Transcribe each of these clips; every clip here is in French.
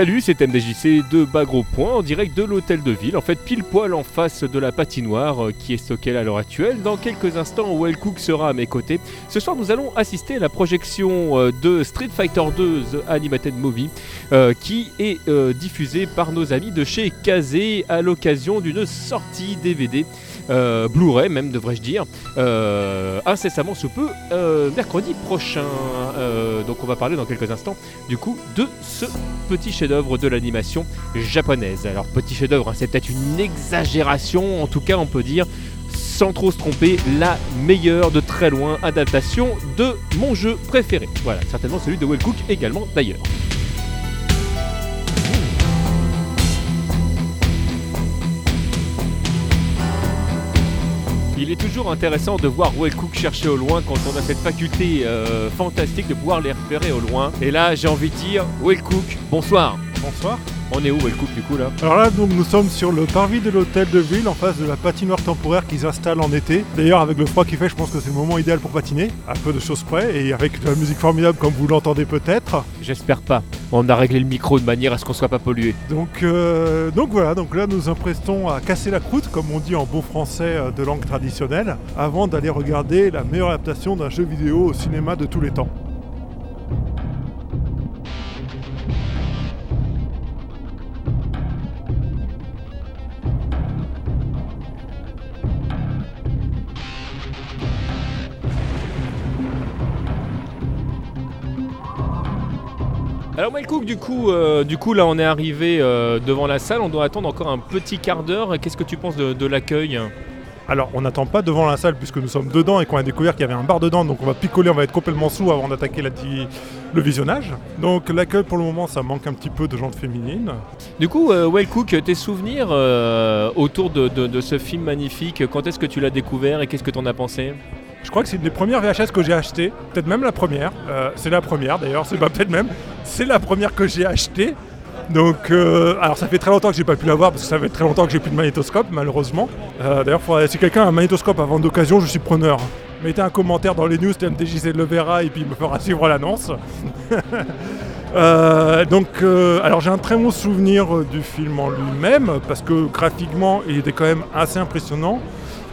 Salut, c'est MDJC de Bagro Point en direct de l'hôtel de ville, en fait pile poil en face de la patinoire euh, qui est stockée à l'heure actuelle. Dans quelques instants, Well Cook sera à mes côtés. Ce soir, nous allons assister à la projection euh, de Street Fighter 2 The Animated Movie euh, qui est diffusée par nos amis de chez Kazé à l'occasion d'une sortie DVD. Blu-ray même devrais-je dire, incessamment sous peu, mercredi prochain. donc on va parler dans quelques instants du coup de ce petit chef-d'œuvre de l'animation japonaise. Alors petit chef-d'œuvre, hein, c'est peut-être une exagération, en tout cas on peut dire sans trop se tromper, la meilleure de très loin adaptation de mon jeu préféré. Voilà, certainement celui de Well Cook également d'ailleurs. Il est toujours intéressant de voir Well Cook chercher au loin quand on a cette faculté euh, fantastique de pouvoir les repérer au loin. Et là, j'ai envie de dire, Well Cook, bonsoir. Bonsoir. On est où Well Cook du coup là? Alors là, donc, nous sommes sur le parvis de l'hôtel de ville en face de la patinoire temporaire qui s'installe en été. D'ailleurs, avec le froid qui fait, je pense que c'est le moment idéal pour patiner, à peu de choses près, et avec de la musique formidable comme vous l'entendez peut-être. J'espère pas. On a réglé le micro de manière à ce qu'on soit pas pollué. Donc, euh, donc voilà, donc là nous emprestons à casser la croûte, comme on dit en beau français euh, de langue traditionnelle, avant d'aller regarder la meilleure adaptation d'un jeu vidéo au cinéma de tous les temps. Alors Cook, du coup, euh, du coup là on est arrivé euh, devant la salle, on doit attendre encore un petit quart d'heure. Qu'est-ce que tu penses de, l'accueil? Alors, on n'attend pas devant la salle puisque nous sommes dedans et qu'on a découvert qu'il y avait un bar dedans, donc on va picoler, on va être complètement sous avant d'attaquer le visionnage. Donc, l'accueil pour le moment, ça manque un petit peu de gens féminines. Du coup, euh, Well Cook, tes souvenirs autour de, de, ce film magnifique, quand est-ce que tu l'as découvert et qu'est-ce que tu en as pensé? Je crois que c'est une des premières VHS que j'ai achetées, peut-être même la première. Euh, c'est la première d'ailleurs, c'est pas peut-être même. C'est la première que j'ai achetée. Donc, euh, alors ça fait très longtemps que j'ai pas pu l'avoir parce que ça fait très longtemps que j'ai plus de magnétoscope, malheureusement. Euh, d'ailleurs, si quelqu'un a un magnétoscope avant d'occasion, je suis preneur. Mettez un commentaire dans les news, TMTJC le verra et puis il me fera suivre l'annonce. donc, alors j'ai un très bon souvenir du film en lui-même parce que graphiquement, il était quand même assez impressionnant.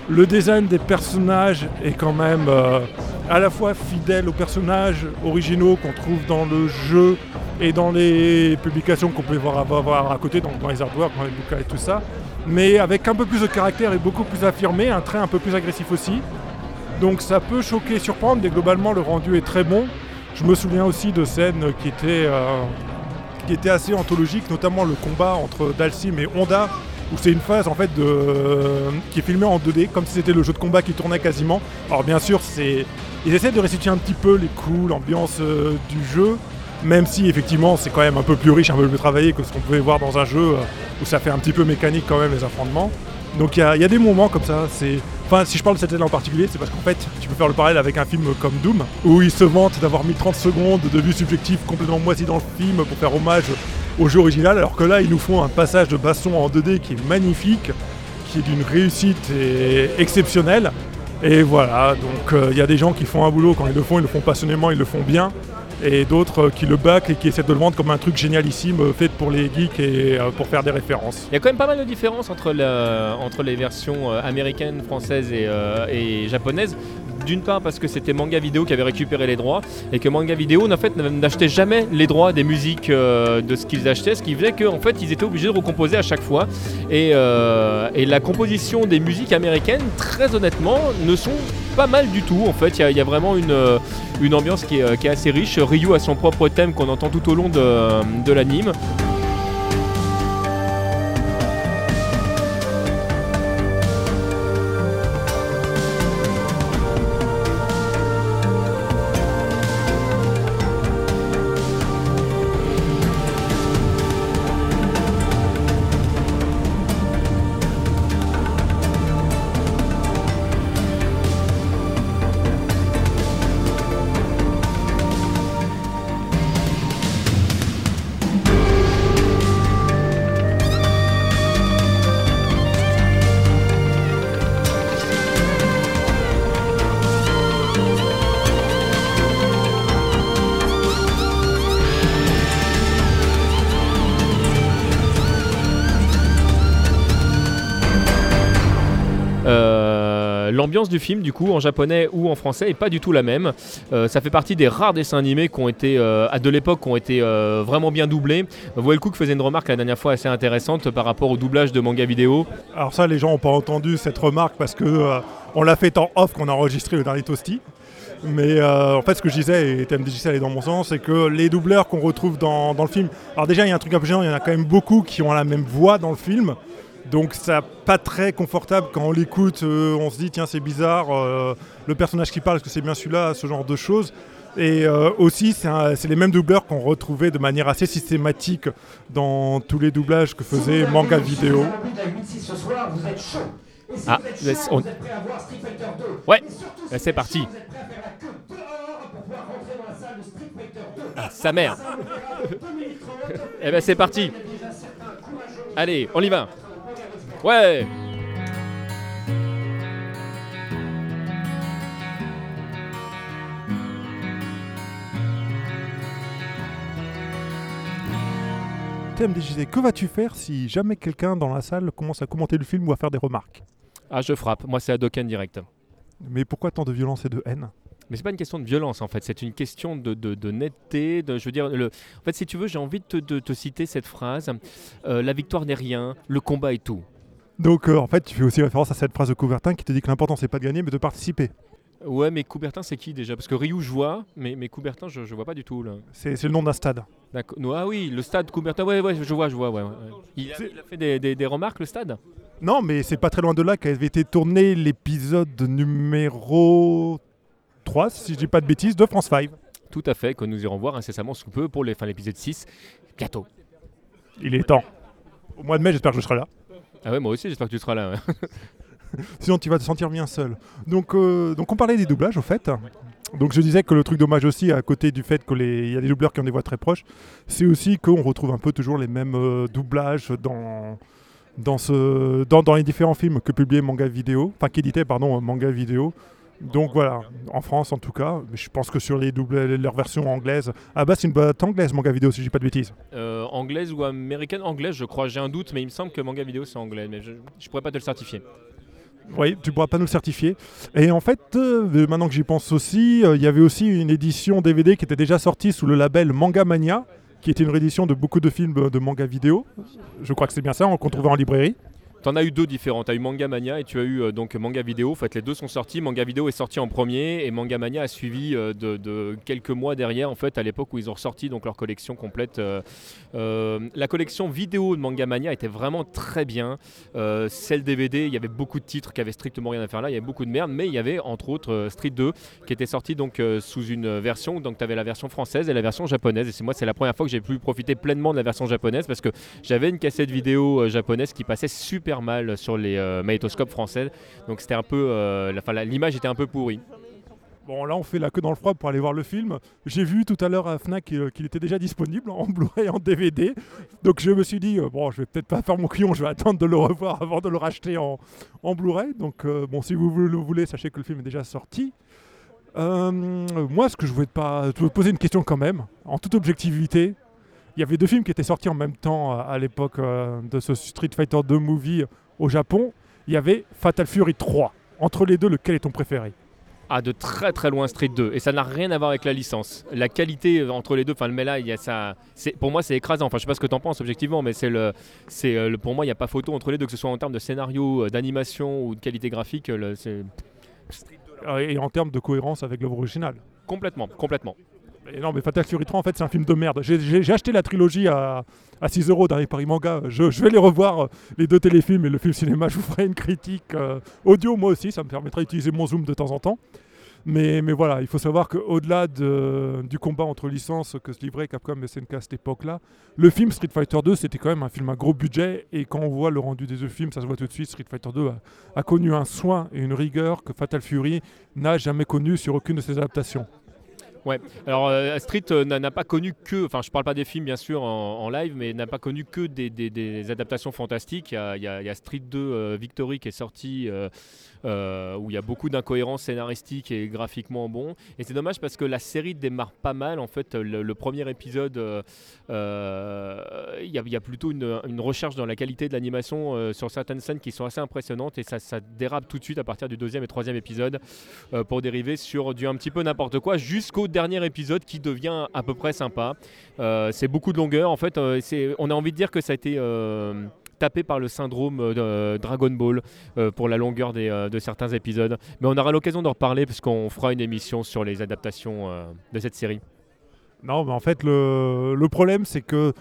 Le design des personnages est quand même euh, à la fois fidèle aux personnages originaux qu'on trouve dans le jeu et dans les publications qu'on peut voir, à côté, donc dans les artworks, dans les bouquins et tout ça, mais avec un peu plus de caractère et beaucoup plus affirmé, un trait un peu plus agressif aussi. Donc ça peut choquer surprendre, mais globalement le rendu est très bon. Je me souviens aussi de scènes qui étaient, euh, qui étaient assez anthologiques, notamment le combat entre Dalsim et Honda, où c'est une phase en fait de, qui est filmée en 2D, comme si c'était le jeu de combat qui tournait quasiment. Alors bien sûr, c'est ils essaient de restituer un petit peu les coups, l'ambiance euh, du jeu, même si effectivement c'est quand même un peu plus riche, un peu plus travaillé que ce qu'on pouvait voir dans un jeu euh, où ça fait un petit peu mécanique quand même les affrontements. Donc il y, a des moments comme ça, Enfin, si je parle de cette scène en particulier, c'est parce qu'en fait, tu peux faire le parallèle avec un film comme Doom, où il se vante d'avoir mis 30 secondes de vue subjective complètement moisi dans le film pour faire hommage au jeu original, alors que là, ils nous font un passage de baston en 2D qui est magnifique, qui est d'une réussite exceptionnelle. Et voilà, donc euh, il y a des gens qui font un boulot, quand ils le font, ils le font passionnément, ils le font bien et d'autres qui le back et qui essaient de le vendre comme un truc génialissime euh, fait pour les geeks et euh, pour faire des références. Il y a quand même pas mal de différences entre, les versions euh, américaines, françaises et, japonaises. D'une part parce que c'était Manga Vidéo qui avait récupéré les droits et que Manga Vidéo en fait n'achetait jamais les droits des musiques de ce qu'ils achetaient, ce qui faisait qu'en fait ils étaient obligés de recomposer à chaque fois. Et, et la composition des musiques américaines, très honnêtement, ne sont pas mal du tout. En fait, il y, a vraiment une, une ambiance qui est, assez riche. Ryu a son propre thème qu'on entend tout au long de l'anime. L'ambiance du film, du coup, en japonais ou en français, est pas du tout la même. Euh, ça fait partie des rares dessins animés qui ont été, euh, de l'époque, qui ont été euh, vraiment bien doublés. Well Cook faisait une remarque la dernière fois assez intéressante par rapport au doublage de manga vidéo. Alors ça, les gens n'ont pas entendu cette remarque parce que euh, on l'a fait en off qu'on a enregistré le dernier Toasty. Mais en fait, ce que je disais, et TMDJC allait dans mon sens, c'est que les doubleurs qu'on retrouve dans, dans le film. Alors, déjà, il y a un truc un peu gênant, il y en a quand même beaucoup qui ont la même voix dans le film. Donc, c'est pas très confortable quand on l'écoute. euh, on se dit, tiens, c'est bizarre, euh, le personnage qui parle, est-ce que c'est bien celui-là, ce genre de choses. Et euh, aussi, c'est les mêmes doubleurs qu'on retrouvait de manière assez systématique dans tous les doublages que faisait Manga Vidéo. Ah, on- Ouais, c'est parti. Ah, sa mère. eh ben c'est parti. Allez, on y va. Ouais. TMDJC, que vas-tu faire si jamais quelqu'un dans la salle commence à commenter le film ou à faire des remarques? Ah, je frappe. Moi, c'est Hadoken direct. Mais pourquoi tant de violence et de haine? Mais c'est pas une question de violence en fait, c'est une question de, de- de netteté. De, je veux dire, le, en fait, si tu veux, j'ai envie de te, de te citer cette phrase Euh, La victoire n'est rien, le combat est tout. Donc euh, en fait, tu fais aussi référence à cette phrase de Couvertin qui te dit que l'important c'est pas de gagner mais de participer. Ouais, mais Coubertin, c'est qui déjà? Parce que Ryu, je vois, mais, mais Coubertin, je, je vois pas du tout là. C'est le nom d'un stade. Ah oui, le stade Coubertin, ouais, ouais, je vois, je vois, ouais. ouais. Il, a, C'est- il a fait des, des- des remarques, le stade? Non, mais c'est pas très loin de là qu'avait été tourné l'épisode numéro 3, si je dis pas de bêtises, de France 5. Tout à fait, que nous irons voir incessamment sous peu pour l'épisode 6, bientôt. Il est temps. Au mois de mai, j'espère que je serai là. Ah ouais, moi aussi, j'espère que tu seras là. ouais. Sinon, tu vas te sentir bien seul. Donc, euh, donc on parlait des doublages, au fait. Donc, je disais que le truc dommage aussi, à côté du fait qu'il y a des doubleurs qui ont des voix très proches, c'est aussi qu'on retrouve un peu toujours les mêmes euh, doublages dans, dans, ce, dans, dans les différents films que publiait Manga Vidéo, enfin qu'éditait, pardon, Manga Vidéo. Donc voilà, en France en tout cas, mais je pense que sur les doubles, leur version anglaise, ah bah c'est une boîte anglaise Manga Vidéo si je dis pas de bêtises. Euh, anglaise ou américaine? Anglaise, je crois, j'ai un doute, mais il me semble que manga vidéo c'est anglais, mais je, je pourrais pas te le certifier. Oui, tu pourras pas nous le certifier. Et en fait, euh, maintenant que j'y pense aussi, euh, il y avait aussi une édition DVD qui était déjà sortie sous le label Manga Mania, qui était une réédition de beaucoup de films de manga vidéo. Je crois que c'est bien ça, qu'on trouvait en librairie. T'en as eu deux différents. T'as eu Manga Mania et tu as eu euh, donc Manga Vidéo. En fait, les deux sont sortis. Manga Vidéo est sorti en premier et Manga Mania a suivi euh, de, quelques mois derrière. En fait, à l'époque où ils ont ressorti donc leur collection complète. euh, la collection vidéo de Manga Mania était vraiment très bien. Celle DVD, il y avait beaucoup de titres qui avaient strictement rien à faire là. Il y avait beaucoup de merde, mais il y avait entre autres Street 2 qui était sorti donc sous une version. Donc, tu avais la version française et la version japonaise. Et c'est moi, c'est la première fois que j'ai pu profiter pleinement de la version japonaise parce que j'avais une cassette vidéo japonaise qui passait super mal sur les euh, français. Donc c'était un peu, euh, l'image était un peu pourrie. Bon, là, on fait la queue dans le froid pour aller voir le film. J'ai vu tout à l'heure à Fnac euh, qu'il était déjà disponible en Blu-ray en DVD. Donc, je me suis dit, euh, bon, je vais peut-être pas faire mon client, je vais attendre de le revoir avant de le racheter en, en Blu-ray. Donc, euh, bon, si vous le voulez, sachez que le film est déjà sorti. Moi, ce que je voulais pas te poser une question quand même, en toute objectivité. Il y avait deux films qui étaient sortis en même temps euh, à l'époque euh, de ce Street Fighter 2 movie au Japon. Il y avait Fatal Fury 3. Entre les deux, lequel est ton préféré? Ah, de très très loin Street 2. Et ça n'a rien à voir avec la licence. La qualité euh, entre les deux, enfin, mais là, il y a ça. Pour moi, c'est écrasant. Enfin, je sais pas ce que tu en penses objectivement, mais c'est le, c'est euh, le- pour moi, il n'y a pas photo entre les deux, que ce soit en termes de scénario, euh, d'animation ou de qualité graphique. euh, le- Euh, Et en termes de cohérence avec l'œuvre originale. complètement, complètement. Et non, mais Fatal Fury 3, en fait, c'est un film de merde. J'ai- acheté la trilogie à, à 6 euros dans les Paris Manga. Je, vais les revoir, euh, les deux téléfilms et le film cinéma. Je vous ferai une critique euh, audio, moi aussi. Ça me permettra d'utiliser mon zoom de temps en temps. Mais, mais voilà, il faut savoir qu'au-delà de- du combat entre licences que se livrait Capcom et SNK à cette époque-là, le film Street Fighter 2, c'était quand même un film à gros budget. Et quand on voit le rendu des deux films, ça se voit tout de suite. Street Fighter 2 a, a connu un soin et une rigueur que Fatal Fury n'a jamais connu sur aucune de ses adaptations. Ouais, alors euh, Street euh, n'a pas connu que, enfin je parle pas des films bien sûr en, live, mais n'a pas connu que des, adaptations fantastiques. Il y a, Street 2 euh, Victory qui est sorti, euh, où il y a beaucoup d'incohérences scénaristiques et graphiquement bon. Et c'est dommage parce que la série démarre pas mal. En fait, le, premier épisode, il y, a- plutôt une, recherche dans la qualité de l'animation sur certaines scènes qui sont assez impressionnantes et ça, ça dérape tout de suite à partir du deuxième et troisième épisode pour dériver sur du un petit peu n'importe quoi jusqu'au dernier épisode qui devient à peu près sympa. Euh, c'est beaucoup de longueur. En fait, euh, c'est- on a envie de dire que ça a été euh, tapé par le syndrome de Dragon Ball pour la longueur des, de certains épisodes. Mais on aura l'occasion d'en reparler parce qu'on fera une émission sur les adaptations de cette série. Non, mais en fait, le, problème, c'est que.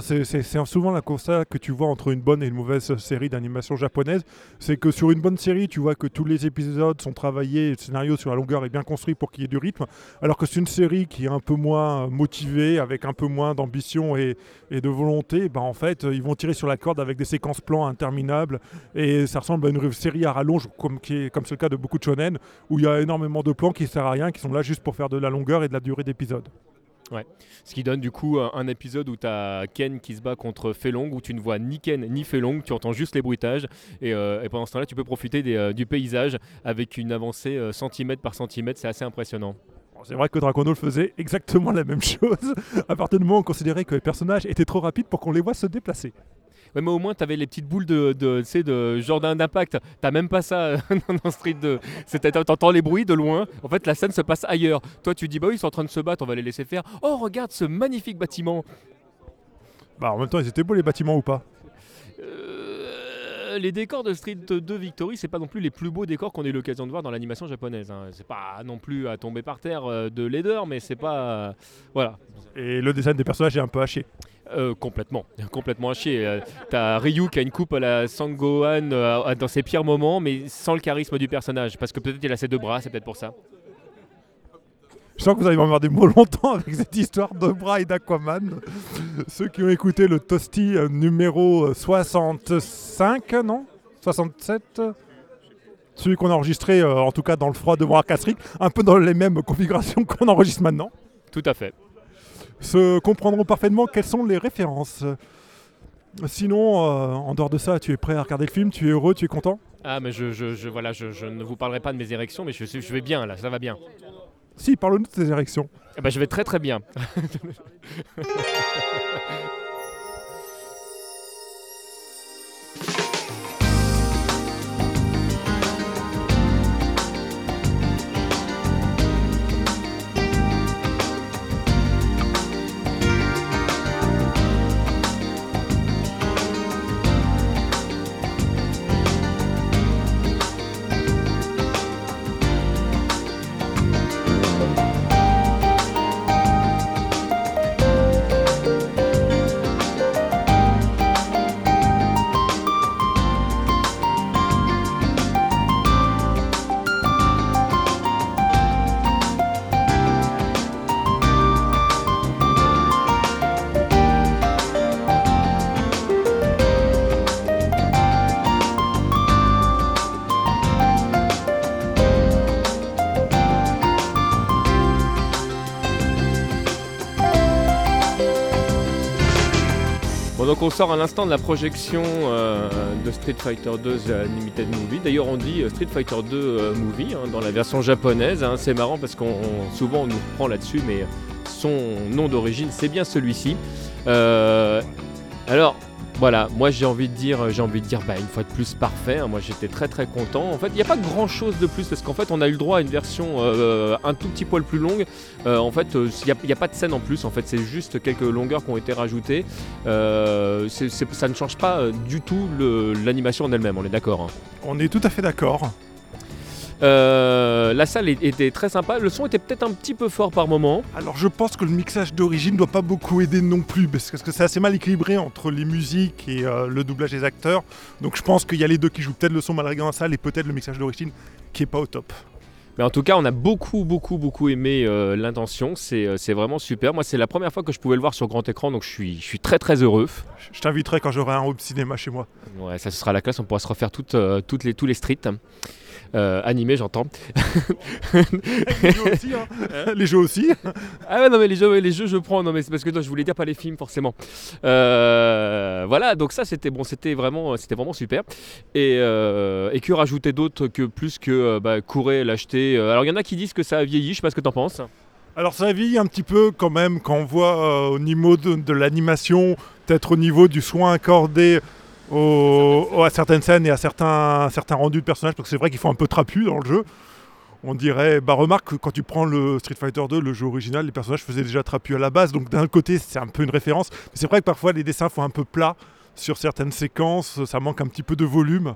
C'est- souvent la constat que tu vois entre une bonne et une mauvaise série d'animation japonaise. C'est que sur une bonne série, tu vois que tous les épisodes sont travaillés, le scénario sur la longueur est bien construit pour qu'il y ait du rythme. Alors que c'est une série qui est un peu moins motivée, avec un peu moins d'ambition et, de volonté, ben en fait, ils vont tirer sur la corde avec des séquences plans interminables. Et ça ressemble à une série à rallonge, comme c'est le cas de beaucoup de shonen, où il y a énormément de plans qui ne servent à rien, qui sont là juste pour faire de la longueur et de la durée d'épisode. Ce qui donne du coup un, épisode où tu as Ken qui se bat contre Felong, où tu ne vois ni Ken ni Felong, tu entends juste les bruitages. Et, euh, et pendant ce temps-là, tu peux profiter euh, du paysage avec une avancée euh, centimètre par centimètre. C'est assez impressionnant. C'est vrai que Dragon Ball faisait exactement la même chose. À partir du moment où on considérait que les personnages étaient trop rapides pour qu'on les voit se déplacer. Ouais, mais au moins, tu avais les petites boules de, de, sais, de genre d'un impact. T'as même pas ça euh, dans Street 2. C'est- T'entends les bruits de loin. En fait, la scène se passe ailleurs. Toi, tu dis, bah oui, ils sont en train de se battre, on va les laisser faire. Oh, regarde ce magnifique bâtiment. Bah, en même temps, ils étaient beaux les bâtiments ou pas? Euh, les décors de Street 2 Victory, c'est pas non plus les plus beaux décors qu'on ait eu l'occasion de voir dans l'animation japonaise. hein. C'est pas non plus à tomber par terre euh, de laideur, mais c'est pas. euh, voilà. Et le design des personnages est un peu haché. Euh, complètement, complètement haché. Euh, T'as Ryu qui a une coupe à la Sangohan euh, dans ses pires moments, mais sans le charisme du personnage. Parce que peut-être il a ses deux bras, c'est peut-être pour ça. Je sens que vous allez m'emmerder moi longtemps avec cette histoire de bras et d'Aquaman. Ceux qui ont écouté le Toasty euh, numéro 65, non? 67 celui qu'on a enregistré, euh, en tout cas dans le froid de Warcastric, un peu dans les mêmes configurations qu'on enregistre maintenant, Tout à fait. se comprendront parfaitement quelles sont les références. Sinon, euh, en dehors de ça, tu es prêt à regarder le film, tu es heureux, tu es content? Ah, mais je, je, je- voilà, je, je ne vous parlerai pas de mes érections, mais je, je vais bien là, ça va bien. Si, parle-nous de tes érections. Eh ben, je vais très très bien. donc on sort à l'instant de la projection euh, de Street Fighter 2 The Unlimited Movie. D'ailleurs, on dit euh, Street Fighter 2 euh, Movie hein, dans la version japonaise. hein. C'est marrant parce qu'on on- souvent on nous prend là-dessus, mais son nom d'origine, c'est bien celui-ci. Euh, alors. Voilà, moi j'ai envie de dire, j'ai envie de dire, bah, une fois de plus parfait. hein. Moi j'étais très très content. En fait, il n'y a pas grand chose de plus parce qu'en fait, on a eu le droit à une version euh, un tout petit poil plus longue. Euh, en fait, il n'y a, pas de scène en plus. En fait, c'est juste quelques longueurs qui ont été rajoutées. Euh, ça ne change pas euh, du tout l'animation en elle-même, on est d'accord. hein. On est tout à fait d'accord. Euh, la salle était très sympa, le son était peut-être un petit peu fort par moment. Alors je pense que le mixage d'origine doit pas beaucoup aider non plus, parce que c'est assez mal équilibré entre les musiques et euh, le doublage des acteurs. Donc je pense qu'il y a les deux qui jouent peut-être le son mal réglé dans la salle et peut-être le mixage d'origine qui est pas au top. Mais en tout cas, on a beaucoup, beaucoup, beaucoup aimé euh, l'intention. C'est euh, c'est vraiment super. Moi, c'est la première fois que je pouvais le voir sur grand écran, donc je suis, je suis très, très heureux. Je- Je t'inviterai quand j'aurai un home cinéma chez moi. Ouais, ça ce sera la classe, on pourra se refaire toutes, euh, toutes les, tous les streets. Animé, j'entends. les jeux aussi. Hein. les jeux aussi. ah ouais, non, mais les jeux, les jeux je prends. Non, mais c'est parce que je voulais dire pas les films, forcément. voilà, donc ça, c'était bon, c'était vraiment, c'était vraiment super. Et, et que rajouter d'autres que plus que bah, courir, l'acheter. Alors, il y en a qui disent que ça a vieilli, je sais pas ce que t'en penses. Alors ça vieillit un petit peu quand même quand on voit au niveau de l'animation, peut-être au niveau du soin accordé à certaines scènes et à certains, certains rendus de personnages, parce que c'est vrai qu'ils font un peu trapu dans le jeu. On dirait, bah remarque, quand tu prends le Street Fighter 2, le jeu original, les personnages faisaient déjà trapu à la base, donc d'un côté c'est un peu une référence, mais c'est vrai que parfois les dessins font un peu plat sur certaines séquences, ça manque un petit peu de volume.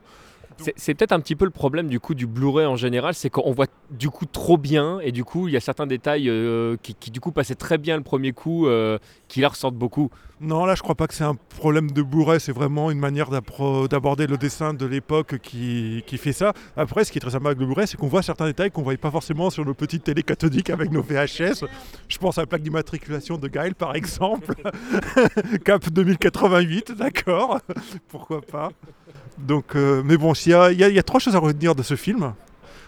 C'est peut-être un petit peu le problème du coup du Blu-ray en général, c'est qu'on voit du coup trop bien et du coup il y a certains détails euh, qui, du coup passaient très bien le premier coup euh, qui là ressortent beaucoup. Non, là je crois pas que c'est un problème de Blu-ray, c'est vraiment une manière d'aborder le dessin de l'époque qui, fait ça. Après, ce qui est très sympa avec le Blu-ray, c'est qu'on voit certains détails qu'on ne voyait pas forcément sur nos petites télé cathodiques avec nos VHS. Je pense à la plaque d'immatriculation de Gaël par exemple, Cap 2088, d'accord, pourquoi pas. Donc, euh, mais bon, il y, y, a trois choses à retenir de ce film.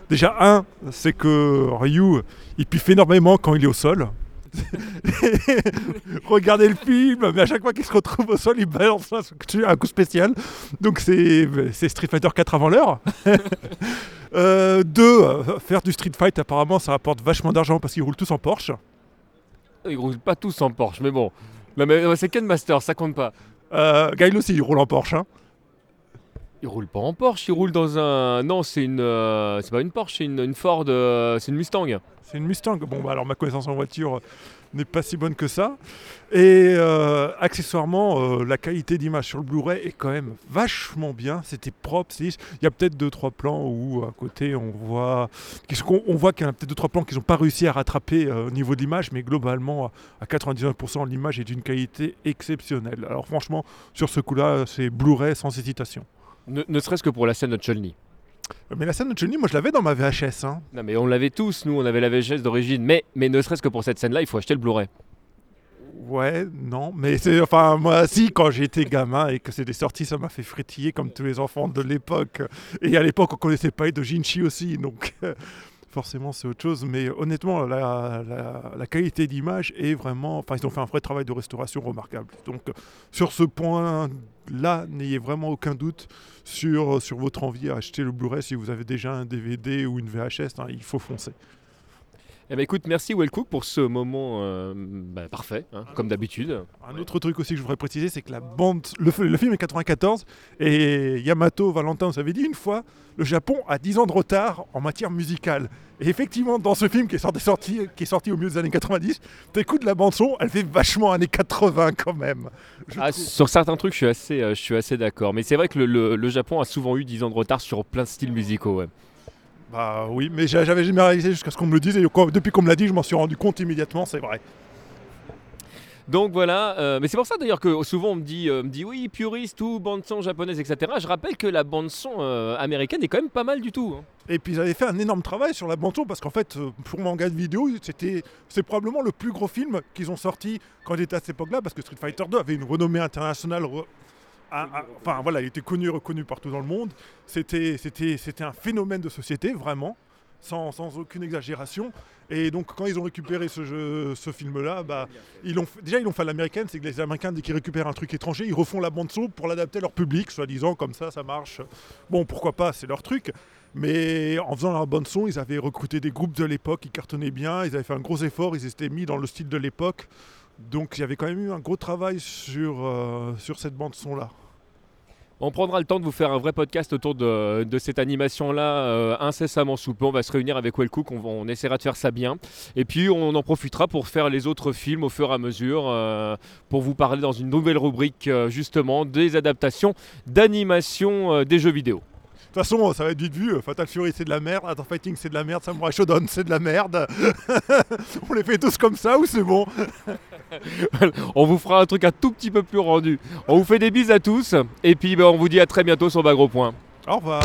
Déjà, un, c'est que Ryu, il piffe énormément quand il est au sol. Regardez le film, mais à chaque fois qu'il se retrouve au sol, il balance un, coup spécial. Donc c'est Street Fighter 4 avant l'heure. euh, deux, faire du Street Fight, apparemment, ça rapporte vachement d'argent parce qu'ils roulent tous en Porsche. Ils roulent pas tous en Porsche, mais bon. mais, c'est Ken Master, ça compte pas. Euh, Gail aussi, il roule en Porsche. Hein. Il roule pas en Porsche, il roule dans un. Non, c'est une. Euh, c'est pas une Porsche, c'est une, Ford. Euh, c'est une Mustang. C'est une Mustang. Bon, bah alors ma connaissance en voiture n'est pas si bonne que ça. Et euh, accessoirement, la qualité d'image sur le Blu-ray est quand même vachement bien. C'était propre. Il y a peut-être deux trois plans où à côté on voit, on voit qu'il y a peut-être deux trois plans qu'ils n'ont pas réussi à rattraper au niveau d'image, mais globalement à 99% l'image est d'une qualité exceptionnelle. Alors franchement, sur ce coup-là, c'est Blu-ray sans hésitation. Ne, serait-ce que pour la scène de Chun-Li. Mais la scène de Chun-Li, moi je l'avais dans ma VHS. Hein. Non mais on l'avait tous, nous, on avait la VHS d'origine. Mais, mais ne serait-ce que pour cette scène-là, il faut acheter le Blu-ray. Ouais, non, mais c'est enfin moi si quand j'étais gamin et que c'était sorti, ça m'a fait frétiller comme tous les enfants de l'époque. Et à l'époque, on connaissait pas de Jinchi aussi, donc forcément c'est autre chose. Mais honnêtement, la, qualité d'image est vraiment, enfin ils ont fait un vrai travail de restauration remarquable. Donc sur ce point là, n'ayez vraiment aucun doute sur, sur votre envie à acheter le Blu-ray si vous avez déjà un DVD ou une VHS, hein, il faut foncer. Eh ben écoute, merci Wellcook pour ce moment euh, bah, parfait, hein, comme d'habitude. Un autre truc aussi que je voudrais préciser, c'est que la bande, le, film est 94 et Yamato Valentin nous avait dit une fois, le Japon a 10 ans de retard en matière musicale. Et effectivement, dans ce film qui est sorti, qui est sorti au milieu des années 90, t'écoutes la bande son, elle fait vachement années 80 quand même. Ah, sur certains trucs, je suis assez, euh, je suis assez d'accord. Mais c'est vrai que le, le, Japon a souvent eu 10 ans de retard sur plein de styles musicaux. Ouais. Bah oui, mais j'avais jamais réalisé jusqu'à ce qu'on me le dise et depuis qu'on me l'a dit, je m'en suis rendu compte immédiatement, c'est vrai. Donc voilà, euh, mais c'est pour ça d'ailleurs que souvent on me dit, euh, me dit oui, puriste ou bande-son japonaise, etc. Je rappelle que la bande-son euh, américaine est quand même pas mal du tout. Hein. Et puis ils avaient fait un énorme travail sur la bande-son parce qu'en fait, pour manga de vidéo, c'était, c'est probablement le plus gros film qu'ils ont sorti quand ils étaient à cette époque-là parce que Street Fighter 2 avait une renommée internationale enfin voilà, il était connu, reconnu partout dans le monde. C'était, c'était, c'était un phénomène de société, vraiment, sans, sans, aucune exagération. Et donc quand ils ont récupéré ce, film-là, bah, ils ont, déjà ils l'ont fait à l'américaine, c'est que les Américains, dès qu'ils récupèrent un truc étranger, ils refont la bande son pour l'adapter à leur public, soi-disant, comme ça, ça marche. Bon, pourquoi pas, c'est leur truc. Mais en faisant la bande son, ils avaient recruté des groupes de l'époque qui cartonnaient bien, ils avaient fait un gros effort, ils étaient mis dans le style de l'époque. Donc il y avait quand même eu un gros travail sur, euh, cette bande son là. On prendra le temps de vous faire un vrai podcast autour de, cette animation-là euh, incessamment sous peu. On va se réunir avec Wellcook, on, on, essaiera de faire ça bien. Et puis on en profitera pour faire les autres films au fur et à mesure, euh, pour vous parler dans une nouvelle rubrique justement des adaptations d'animation des jeux vidéo. De toute façon, ça va être vite vu. Fatal Fury, c'est de la merde. Art Fighting, c'est de la merde. Samurai Shodown, c'est de la merde. on les fait tous comme ça ou c'est bon On vous fera un truc un tout petit peu plus rendu. On vous fait des bises à tous. Et puis, ben, on vous dit à très bientôt sur Bagro Point. Au revoir.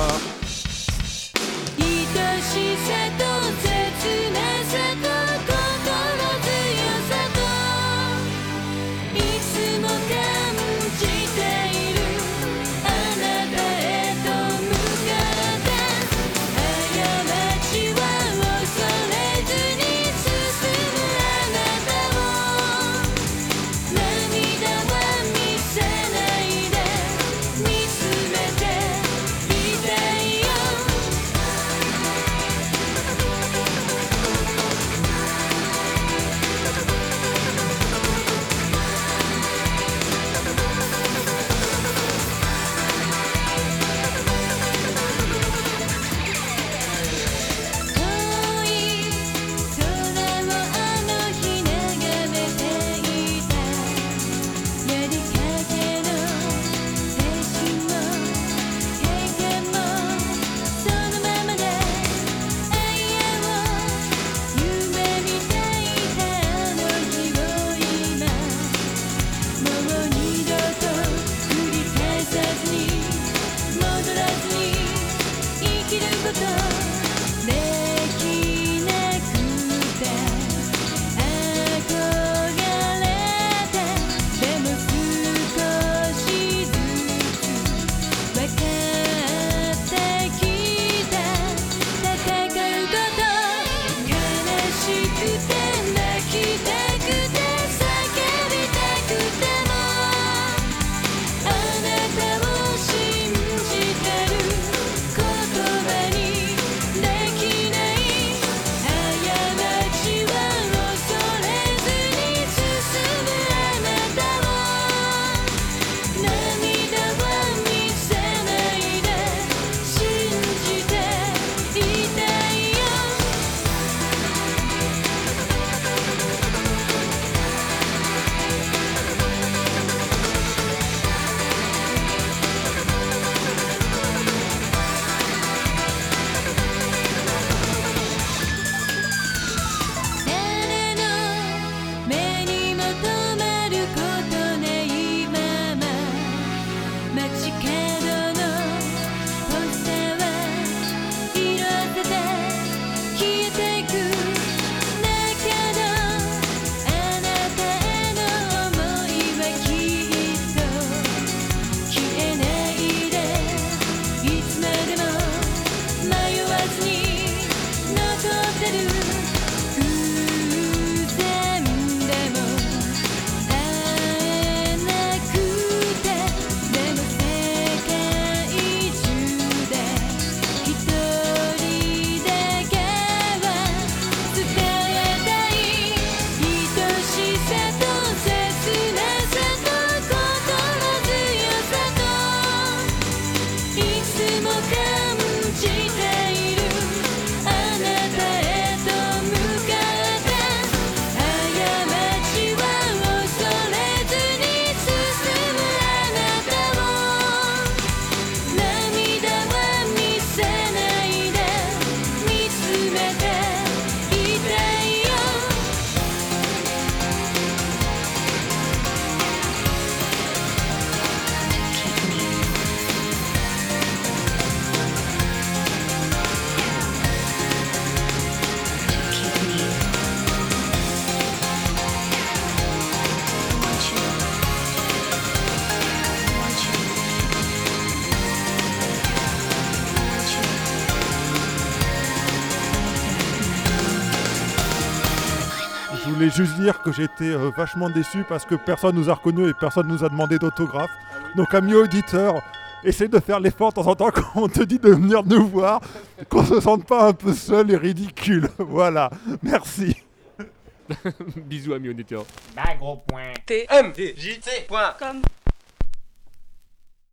Juste dire que j'étais euh, vachement déçu parce que personne nous a reconnus et personne nous a demandé d'autographe. Donc, amis auditeurs, essaye de faire l'effort de temps en temps quand on te dit de venir nous voir, qu'on se sente pas un peu seul et ridicule. Voilà, merci. Bisous amis auditeurs. Bagro.com